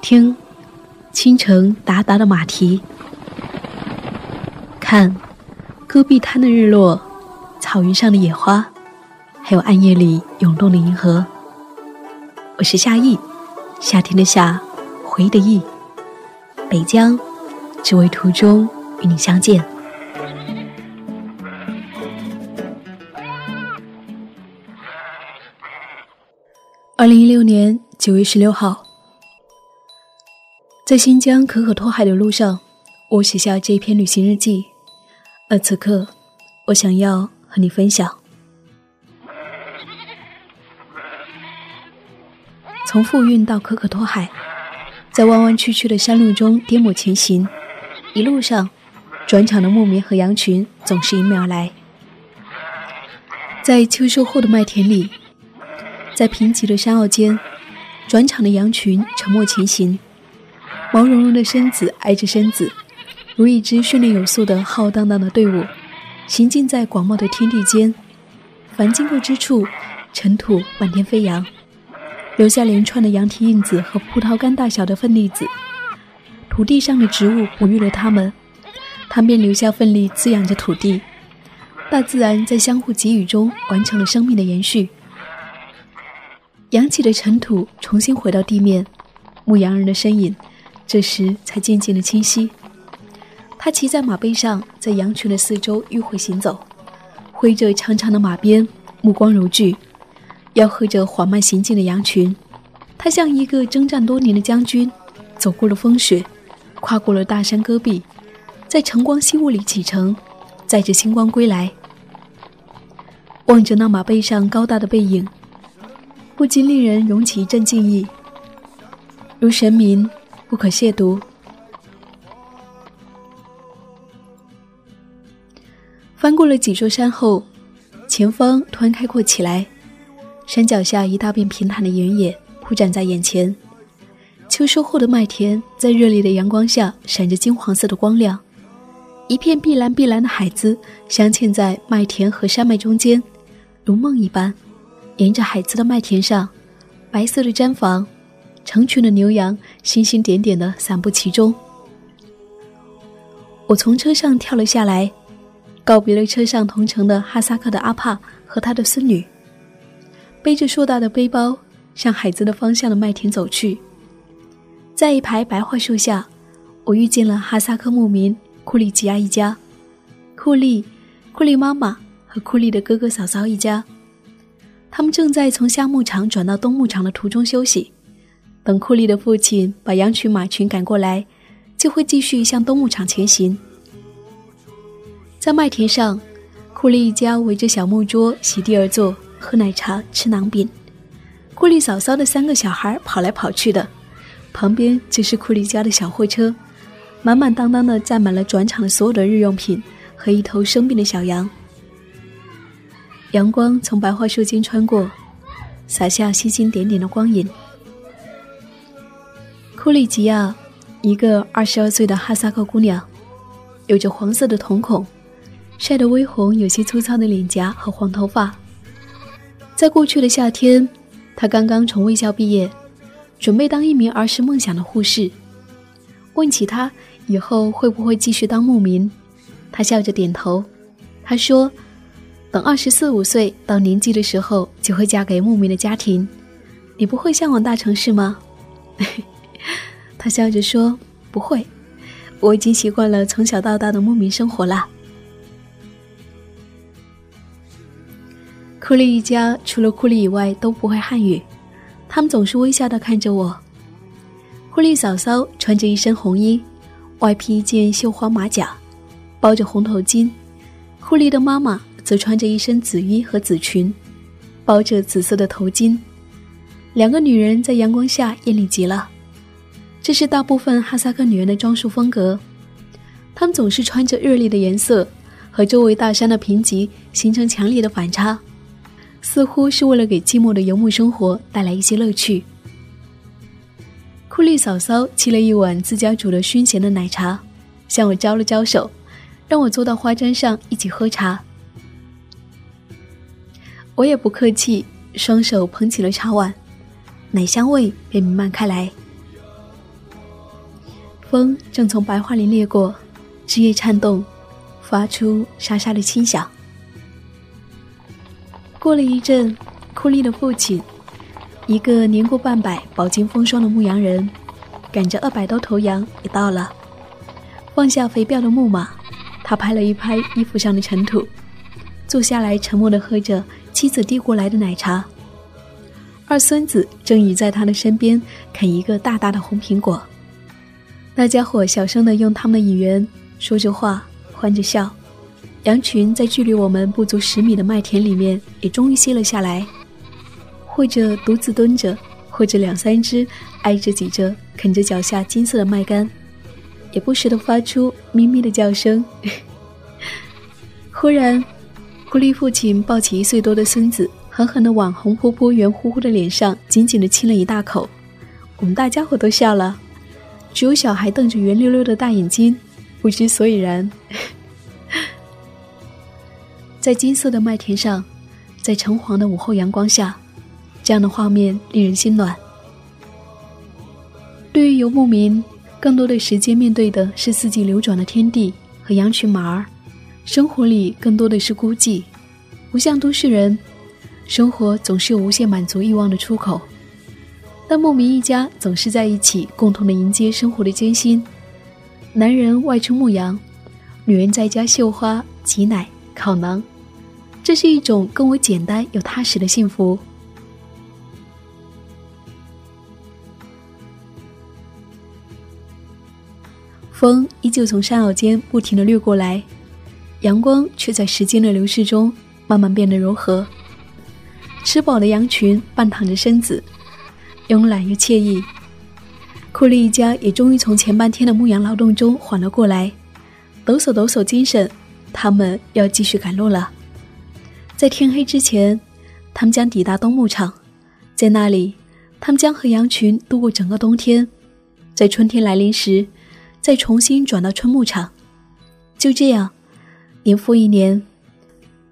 听，清晨达达的马蹄。看，戈壁滩的日落，草原上的野花，还有暗夜里涌动的银河。我是夏意，夏天的夏，回忆的忆，北疆，只为途中与你相见。二零一六年九月十六号，在新疆可可托海的路上，我写下这一篇旅行日记。而此刻，我想要和你分享。从富蕴到可可托海，在弯弯曲曲的山路中颠簸前行，一路上，转场的牧民和羊群总是迎面而来。在秋收后的麦田里，在贫瘠的山坳间，转场的羊群沉默前行，毛茸茸的身子挨着身子。如一支训练有素的浩荡荡的队伍，行进在广袤的天地间，凡经过之处，尘土满天飞扬，留下连串的羊蹄印子和葡萄干大小的粪粒子。土地上的植物哺育了它们，它便留下粪粒滋养着土地。大自然在相互给予中完成了生命的延续。扬起的尘土重新回到地面，牧羊人的身影这时才渐渐的清晰。他骑在马背上，在羊群的四周迂回行走，挥着长长的马鞭，目光如炬，吆喝着缓慢行进的羊群。他像一个征战多年的将军，走过了风雪，跨过了大山戈壁，在晨光夕雾里启程，载着星光归来。望着那马背上高大的背影，不禁令人涌起一阵敬意，如神明，不可亵渎。翻过了几座山后，前方突然开阔起来，山脚下一大片平坦的原野铺展在眼前。秋收后的麦田在热烈的阳光下闪着金黄色的光亮，一片碧蓝碧蓝的海子镶嵌在麦田和山脉中间，如梦一般。沿着海子的麦田上，白色的毡房，成群的牛羊星星点点的散布其中。我从车上跳了下来。告别了车上同乘的哈萨克的阿帕和他的孙女，背着硕大的背包向海子的方向的麦田走去。在一排白桦树下，我遇见了哈萨克牧民库里吉亚一家，库利、库利妈妈和库利的哥哥嫂嫂一家。他们正在从夏牧场转到冬牧场的途中休息，等库利的父亲把羊群马群赶过来，就会继续向东牧场前行。在麦田上，库利一家围着小木桌席地而坐，喝奶茶，吃馕饼。库利嫂嫂的三个小孩跑来跑去的，旁边就是库利家的小货车，满满当当的载满了转场的所有的日用品和一头生病的小羊。阳光从白桦树间穿过，洒下星星点点的光影。库利吉亚，一个二十二岁的哈萨克姑娘，有着黄色的瞳孔。晒得微红、有些粗糙的脸颊和黄头发。在过去的夏天，她刚刚从卫校毕业，准备当一名儿时梦想的护士。问起她以后会不会继续当牧民，她笑着点头。她说：“等二十四五岁到年纪的时候，就会嫁给牧民的家庭。你不会向往大城市吗？”他笑着说：“不会，我已经习惯了从小到大的牧民生活了。”库利一家除了库利以外都不会汉语，他们总是微笑的看着我。库利嫂嫂穿着一身红衣，外披一件绣花马甲，包着红头巾；库利的妈妈则穿着一身紫衣和紫裙，包着紫色的头巾。两个女人在阳光下艳丽极了，这是大部分哈萨克女人的装束风格。她们总是穿着热烈的颜色，和周围大山的贫瘠形成强烈的反差。似乎是为了给寂寞的游牧生活带来一些乐趣。库利嫂嫂沏了一碗自家煮的熏咸的奶茶，向我招了招手，让我坐到花毡上一起喝茶。我也不客气，双手捧起了茶碗，奶香味便弥漫开来。风正从白桦林掠过，枝叶颤动，发出沙沙的轻响。过了一阵，库利的父亲，一个年过半百、饱经风霜的牧羊人，赶着二百多头羊也到了。放下肥膘的木马，他拍了一拍衣服上的尘土，坐下来沉默地喝着妻子递过来的奶茶。二孙子正倚在他的身边啃一个大大的红苹果。大家伙小声地用他们的语言说着话，欢着笑。羊群在距离我们不足十米的麦田里面也终于歇了下来，或者独自蹲着，或者两三只挨着挤着啃着脚下金色的麦秆，也不时地发出咪咪的叫声。忽然，狐狸父亲抱起一岁多的孙子，狠狠地往红扑扑、圆乎乎的脸上紧紧地亲了一大口。我们大家伙都笑了。只有小孩瞪着圆溜溜的大眼睛，不知所以然。在金色的麦田上，在橙黄的午后阳光下，这样的画面令人心暖。对于游牧民，更多的时间面对的是四季流转的天地和羊群马儿，生活里更多的是孤寂。不像都市人，生活总是有无限满足欲望的出口。但牧民一家总是在一起，共同的迎接生活的艰辛。男人外出牧羊，女人在家绣花、挤奶、烤馕，这是一种更为简单又踏实的幸福。风依旧从山坳间不停的掠过来，阳光却在时间的流逝中慢慢变得柔和。吃饱的羊群半躺着身子。慵懒又惬意，库利一家也终于从前半天的牧羊劳动中缓了过来，抖擞抖擞精神，他们要继续赶路了。在天黑之前，他们将抵达冬牧场，在那里，他们将和羊群度过整个冬天，在春天来临时，再重新转到春牧场。就这样，年复一年，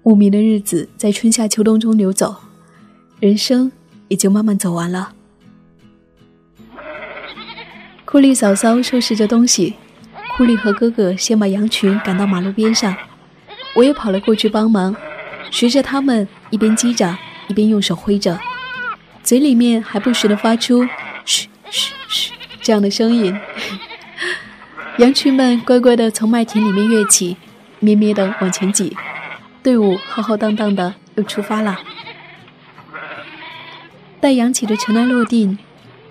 牧民的日子在春夏秋冬中流走，人生也就慢慢走完了。库利嫂嫂收拾着东西，库利和哥哥先把羊群赶到马路边上，我也跑了过去帮忙，学着他们一边击掌一边用手挥着，嘴里面还不时地发出“嘘嘘嘘”这样的声音。羊群们乖乖地从麦田里面跃起，咩咩地往前挤，队伍浩浩荡荡的又出发了。待扬起的尘埃落定，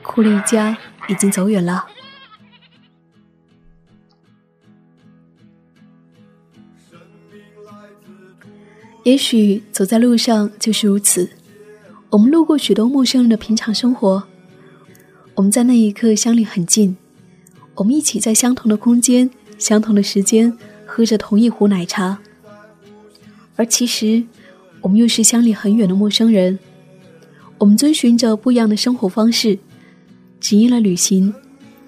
库利家。已经走远了。也许走在路上就是如此。我们路过许多陌生人的平常生活，我们在那一刻相离很近，我们一起在相同的空间、相同的时间喝着同一壶奶茶，而其实我们又是相离很远的陌生人。我们遵循着不一样的生活方式。只因了旅行，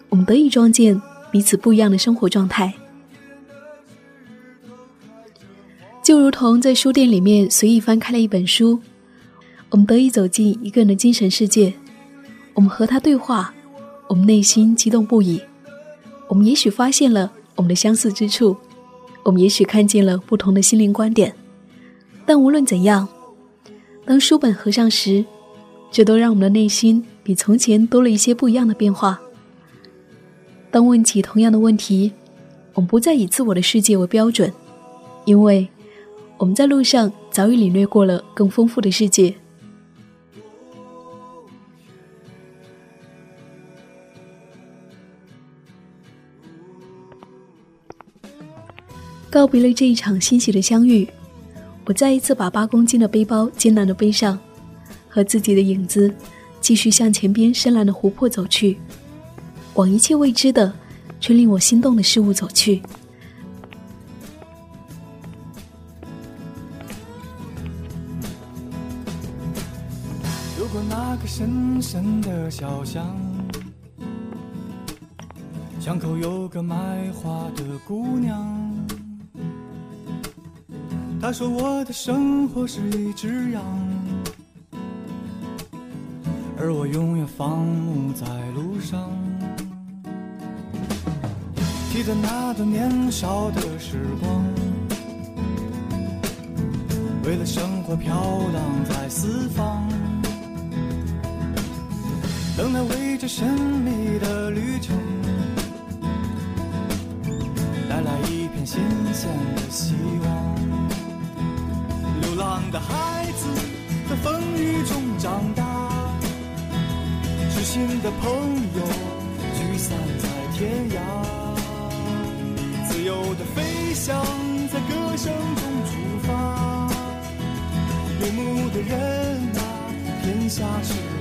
我们得以撞见彼此不一样的生活状态。就如同在书店里面随意翻开了一本书，我们得以走进一个人的精神世界。我们和他对话，我们内心激动不已。我们也许发现了我们的相似之处，我们也许看见了不同的心灵观点。但无论怎样，当书本合上时，这都让我们的内心。比从前多了一些不一样的变化。当问起同样的问题，我们不再以自我的世界为标准，因为我们在路上早已领略过了更丰富的世界。告别了这一场欣喜的相遇，我再一次把八公斤的背包艰难的背上，和自己的影子。继续向前边深蓝的湖泊走去，往一切未知的却令我心动的事物走去。如果那个深深的小巷，巷口有个卖花的姑娘，她说我的生活是一只羊。我永远放牧在路上。记得那段年少的时光，为了生活飘荡在四方，等待为这神秘的旅程带来一片新鲜的希望。流浪的孩子在风雨中长大，知心的朋友聚散在天涯。自由的飞翔，在歌声中出发。游牧的人啊，天下事。